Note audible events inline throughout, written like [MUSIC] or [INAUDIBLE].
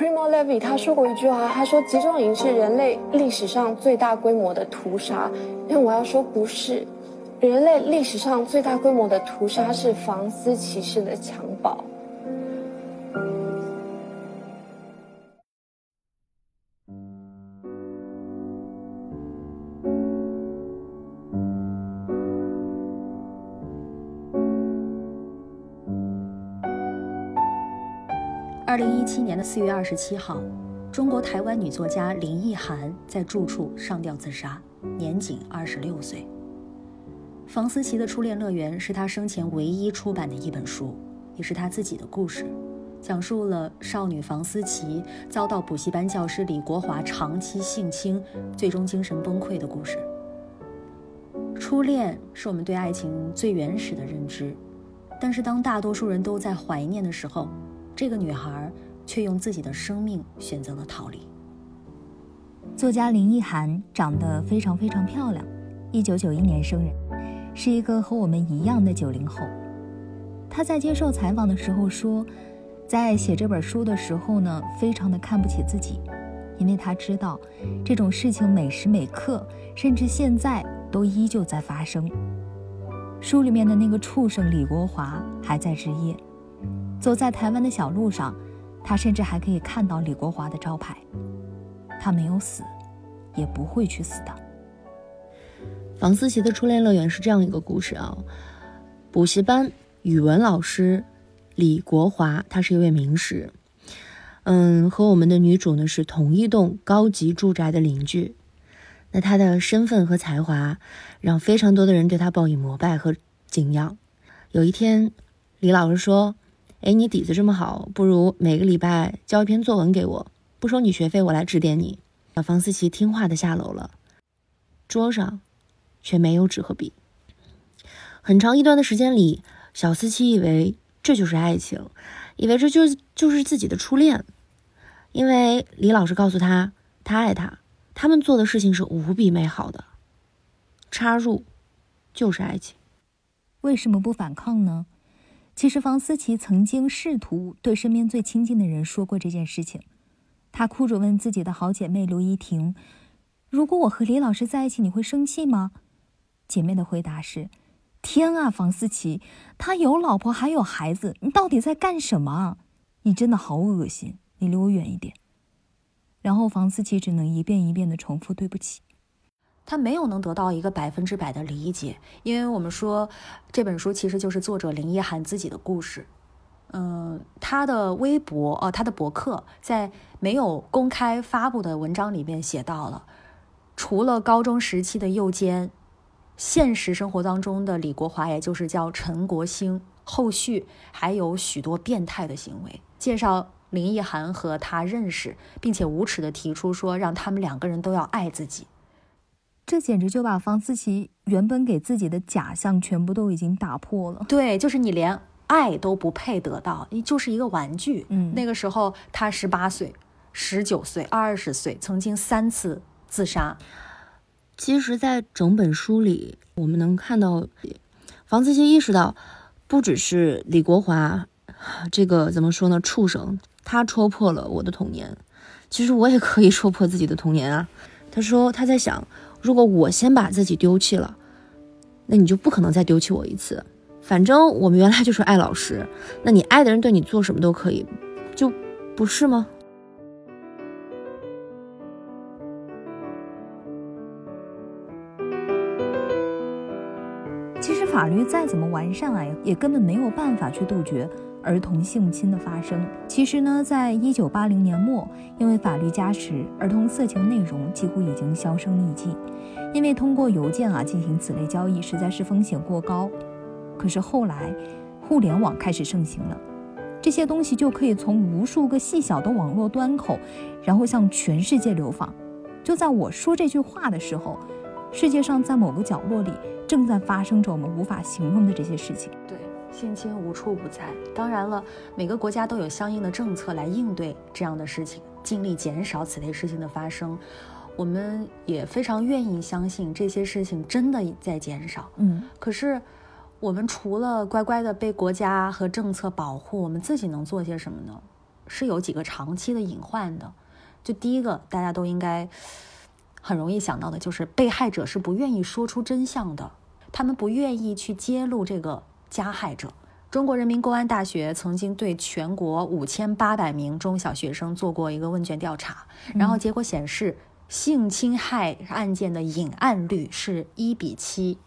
Primo Levi 他说过一句话，他说集中营是人类历史上最大规模的屠杀。但我要说不是，人类历史上最大规模的屠杀是房思琪式的强暴。二零一七年的四月二十七号，中国台湾女作家林奕含在住处上吊自杀，年仅二十六岁。房思琪的初恋乐园是她生前唯一出版的一本书，也是她自己的故事，讲述了少女房思琪遭到补习班教师李国华长期性侵，最终精神崩溃的故事。初恋是我们对爱情最原始的认知，但是当大多数人都在怀念的时候，这个女孩却用自己的生命选择了逃离。作家林奕涵长得非常非常漂亮，一九九一年生人，是一个和我们一样的九零后。她在接受采访的时候说，在写这本书的时候呢，非常的看不起自己，因为她知道这种事情每时每刻，甚至现在都依旧在发生。书里面的那个畜生李国华还在职业。走在台湾的小路上，他甚至还可以看到李国华的招牌。他没有死，也不会去死的。房思琪的初恋乐园是这样一个故事啊，补习班语文老师李国华，他是一位名师，嗯，和我们的女主呢是同一栋高级住宅的邻居。那他的身份和才华，让非常多的人对他报以膜拜和敬仰。有一天，李老师说。哎，你底子这么好，不如每个礼拜交一篇作文给我，不收你学费，我来指点你。小房思琪听话的下楼了，桌上却没有纸和笔。很长一段的时间里，小思琪以为这就是爱情，以为这就是就是自己的初恋，因为李老师告诉他，他爱他，他们做的事情是无比美好的。插入就是爱情，为什么不反抗呢？其实，房思琪曾经试图对身边最亲近的人说过这件事情。她哭着问自己的好姐妹刘依婷：“如果我和李老师在一起，你会生气吗？”姐妹的回答是：“天啊，房思琪，他有老婆还有孩子，你到底在干什么？你真的好恶心，你离我远一点。”然后，房思琪只能一遍一遍的重复：“对不起。”他没有能得到一个百分之百的理解，因为我们说这本书其实就是作者林奕涵自己的故事。嗯，他的微博哦，他的博客在没有公开发布的文章里面写到了，除了高中时期的右肩，现实生活当中的李国华，也就是叫陈国兴，后续还有许多变态的行为。介绍林奕涵和他认识，并且无耻的提出说，让他们两个人都要爱自己。这简直就把房思琪原本给自己的假象全部都已经打破了。对，就是你连爱都不配得到，你就是一个玩具。嗯，那个时候他十八岁、十九岁、二十岁，曾经三次自杀。其实，在整本书里，我们能看到房思琪意识到，不只是李国华这个怎么说呢，畜生，他戳破了我的童年。其实我也可以戳破自己的童年啊。他说他在想。如果我先把自己丢弃了，那你就不可能再丢弃我一次。反正我们原来就是爱老师，那你爱的人对你做什么都可以，就不是吗？其实法律再怎么完善啊，也根本没有办法去杜绝。儿童性侵的发生，其实呢，在一九八零年末，因为法律加持，儿童色情内容几乎已经销声匿迹。因为通过邮件啊进行此类交易，实在是风险过高。可是后来，互联网开始盛行了，这些东西就可以从无数个细小的网络端口，然后向全世界流放。就在我说这句话的时候，世界上在某个角落里正在发生着我们无法形容的这些事情。对。性侵无处不在，当然了，每个国家都有相应的政策来应对这样的事情，尽力减少此类事情的发生。我们也非常愿意相信这些事情真的在减少。嗯，可是我们除了乖乖的被国家和政策保护，我们自己能做些什么呢？是有几个长期的隐患的。就第一个，大家都应该很容易想到的，就是被害者是不愿意说出真相的，他们不愿意去揭露这个加害者。中国人民公安大学曾经对全国五千八百名中小学生做过一个问卷调查，然后结果显示，性侵害案件的隐案率是一比七。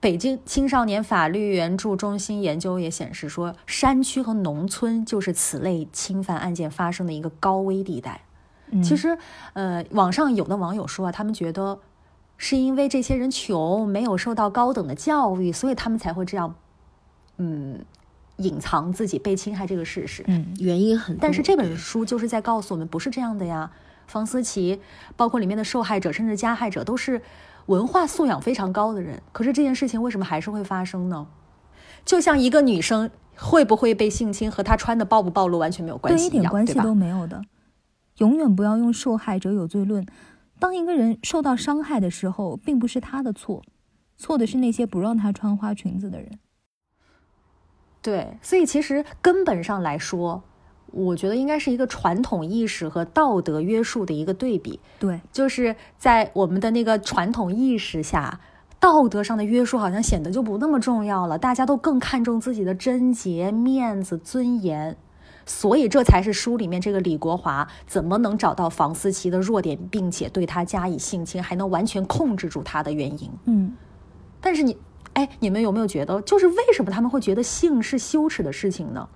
北京青少年法律援助中心研究也显示说，山区和农村就是此类侵犯案件发生的一个高危地带。其实，呃，网上有的网友说啊，他们觉得是因为这些人穷，没有受到高等的教育，所以他们才会这样，嗯。隐藏自己被侵害这个事实，嗯，原因很。但是这本书就是在告诉我们，不是这样的呀。房思琪，包括里面的受害者，甚至加害者，都是文化素养非常高的人。可是这件事情为什么还是会发生呢？就像一个女生会不会被性侵，和她穿的暴不暴露完全没有关系，对，一点关系都没有的。永远不要用受害者有罪论。当一个人受到伤害的时候，并不是他的错，错的是那些不让他穿花裙子的人。对，所以其实根本上来说，我觉得应该是一个传统意识和道德约束的一个对比。对，就是在我们的那个传统意识下，道德上的约束好像显得就不那么重要了，大家都更看重自己的贞洁、面子、尊严。所以这才是书里面这个李国华怎么能找到房思琪的弱点，并且对他加以性侵，还能完全控制住他的原因。嗯，但是你。哎，你们有没有觉得，就是为什么他们会觉得性是羞耻的事情呢？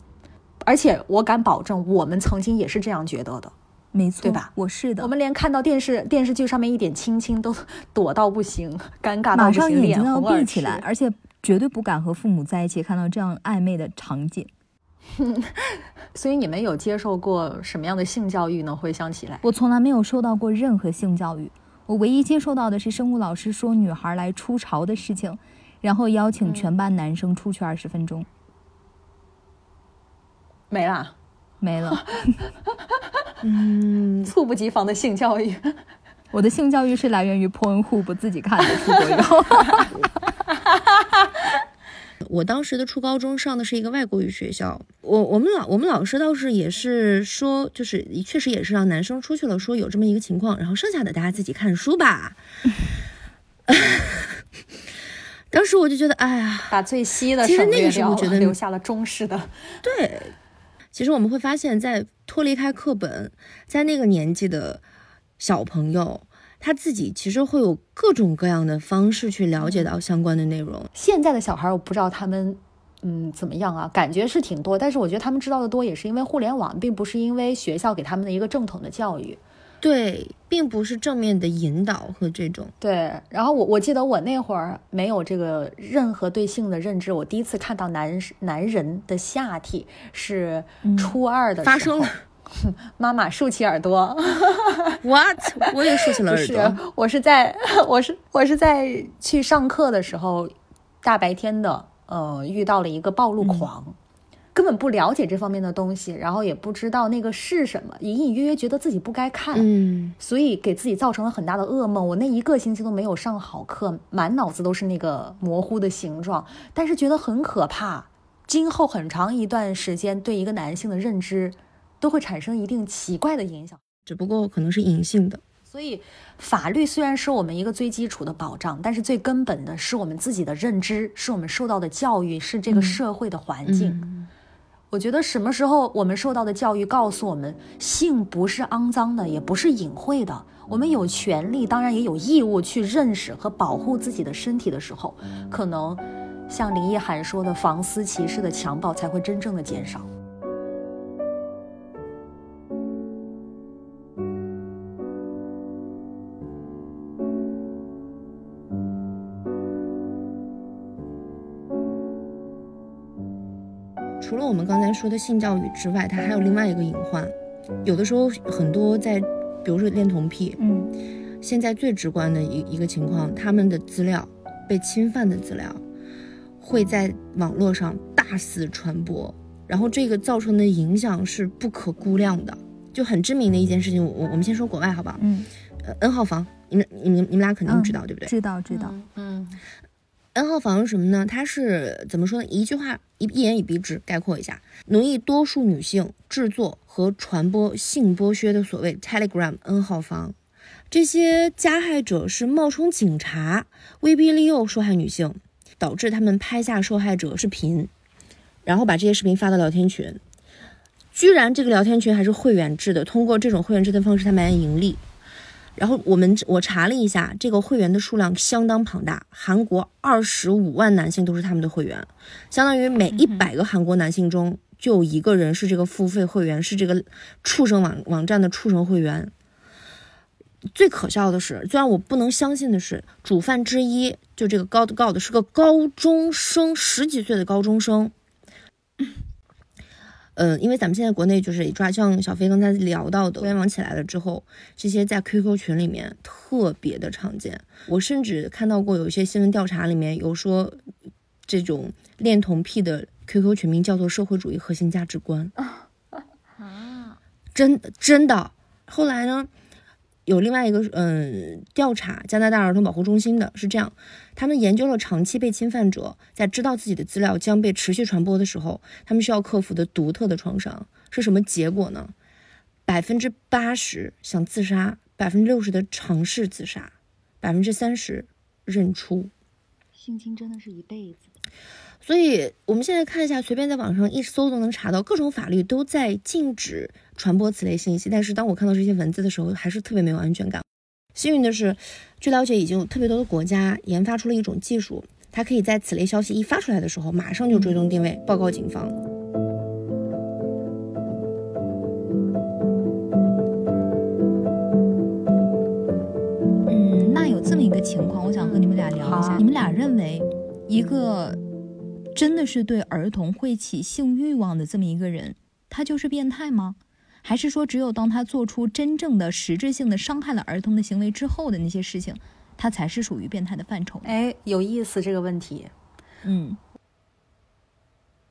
而且我敢保证，我们曾经也是这样觉得的，没错，对吧？我是的。我们连看到电视电视剧上面一点亲亲都 [LAUGHS] 躲到不行，尴尬到不行，脸红闭起来，而且绝对不敢和父母在一起看到这样暧昧的场景。[LAUGHS] 所以你们有接受过什么样的性教育呢？回想起来，我从来没有受到过任何性教育，我唯一接受到的是生物老师说女孩来出潮的事情。然后邀请全班男生出去二十分钟，没啦，没了。[LAUGHS] 嗯，猝不及防的性教育。[LAUGHS] 我的性教育是来源于 Pornhub 自己看的，出国以后。[LAUGHS] 我当时的初高中上的是一个外国语学校，我我们老我们老师倒是也是说，就是确实也是让男生出去了，说有这么一个情况，然后剩下的大家自己看书吧。当时我就觉得，哎呀，把最稀的其实那个时候觉得留下了中式的。对，其实我们会发现，在脱离开课本，在那个年纪的小朋友，他自己其实会有各种各样的方式去了解到相关的内容。现在的小孩，我不知道他们嗯怎么样啊，感觉是挺多，但是我觉得他们知道的多，也是因为互联网，并不是因为学校给他们的一个正统的教育。对，并不是正面的引导和这种对。然后我我记得我那会儿没有这个任何对性的认知，我第一次看到男男人的下体是初二的发生了。[LAUGHS] 妈妈竖起耳朵，what？我也竖起了耳朵。是我是在我是我是在去上课的时候，大白天的，呃，遇到了一个暴露狂。根本不了解这方面的东西，然后也不知道那个是什么，隐隐约约觉得自己不该看，嗯，所以给自己造成了很大的噩梦。我那一个星期都没有上好课，满脑子都是那个模糊的形状，但是觉得很可怕。今后很长一段时间，对一个男性的认知都会产生一定奇怪的影响，只不过可能是隐性的。所以，法律虽然是我们一个最基础的保障，但是最根本的是我们自己的认知，是我们受到的教育，是这个社会的环境。我觉得什么时候我们受到的教育告诉我们，性不是肮脏的，也不是隐晦的，我们有权利，当然也有义务去认识和保护自己的身体的时候，可能像林奕涵说的，房思琪式的强暴才会真正的减少。除了我们刚才说的性教育之外，它还有另外一个隐患。有的时候，很多在，比如说恋童癖，嗯，现在最直观的一一个情况，他们的资料被侵犯的资料，会在网络上大肆传播，然后这个造成的影响是不可估量的。就很知名的一件事情，我我们先说国外好不好？嗯，呃，N 号房，你们你们你们俩肯定知道，对不对？知道知道，嗯。N 号房是什么呢？它是怎么说呢？一句话一一言以蔽之概括一下：奴役多数女性、制作和传播性剥削的所谓 Telegram N 号房。这些加害者是冒充警察，威逼利诱受害女性，导致他们拍下受害者视频，然后把这些视频发到聊天群。居然这个聊天群还是会员制的，通过这种会员制的方式，他们来盈利。然后我们我查了一下，这个会员的数量相当庞大，韩国二十五万男性都是他们的会员，相当于每一百个韩国男性中就有一个人是这个付费会员，是这个畜生网网站的畜生会员。最可笑的是，最让我不能相信的是，主犯之一就这个 God God 是个高中生，十几岁的高中生。嗯，因为咱们现在国内就是抓，像小飞刚才聊到的，互联网起来了之后，这些在 QQ 群里面特别的常见。我甚至看到过有一些新闻调查里面有说，这种恋童癖的 QQ 群名叫做社会主义核心价值观啊，真真的。后来呢？有另外一个嗯调查，加拿大儿童保护中心的是这样，他们研究了长期被侵犯者在知道自己的资料将被持续传播的时候，他们需要克服的独特的创伤是什么结果呢？百分之八十想自杀，百分之六十的尝试自杀，百分之三十认出。性侵真的是一辈子。所以我们现在看一下，随便在网上一搜都能查到，各种法律都在禁止传播此类信息。但是当我看到这些文字的时候，还是特别没有安全感。幸运的是，据了解，已经有特别多的国家研发出了一种技术，它可以在此类消息一发出来的时候，马上就追踪定位，报告警方。嗯，那有这么一个情况，我想和你们俩聊一下，你们俩认为一个。真的是对儿童会起性欲望的这么一个人，他就是变态吗？还是说，只有当他做出真正的实质性的伤害了儿童的行为之后的那些事情，他才是属于变态的范畴？哎，有意思这个问题。嗯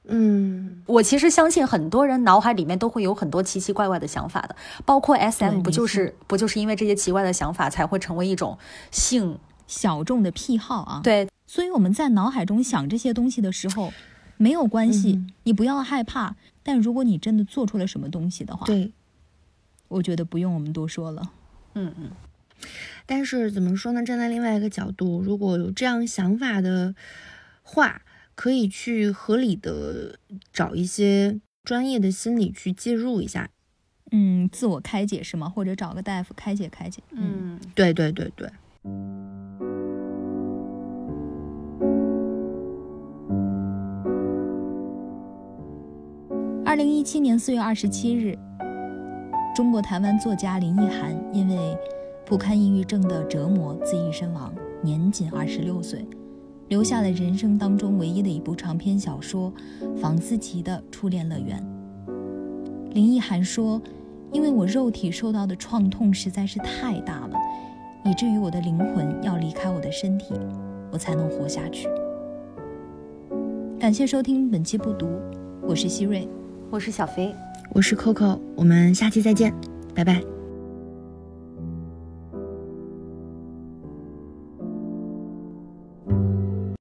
嗯，我其实相信很多人脑海里面都会有很多奇奇怪怪的想法的，包括 S M 不就是不就是因为这些奇怪的想法才会成为一种性小众的癖好啊？对。所以我们在脑海中想这些东西的时候，没有关系，你不要害怕。但如果你真的做出了什么东西的话，对，我觉得不用我们多说了。嗯嗯。但是怎么说呢？站在另外一个角度，如果有这样想法的话，可以去合理的找一些专业的心理去介入一下。嗯，自我开解是吗？或者找个大夫开解开解。嗯，对对对对。二零一七年四月二十七日，中国台湾作家林奕涵因为不堪抑郁症的折磨自缢身亡，年仅二十六岁，留下了人生当中唯一的一部长篇小说《房思琪的初恋乐园》。林奕涵说：“因为我肉体受到的创痛实在是太大了，以至于我的灵魂要离开我的身体，我才能活下去。”感谢收听本期不读，我是希瑞。我是小飞，我是 Coco，我们下期再见，拜拜。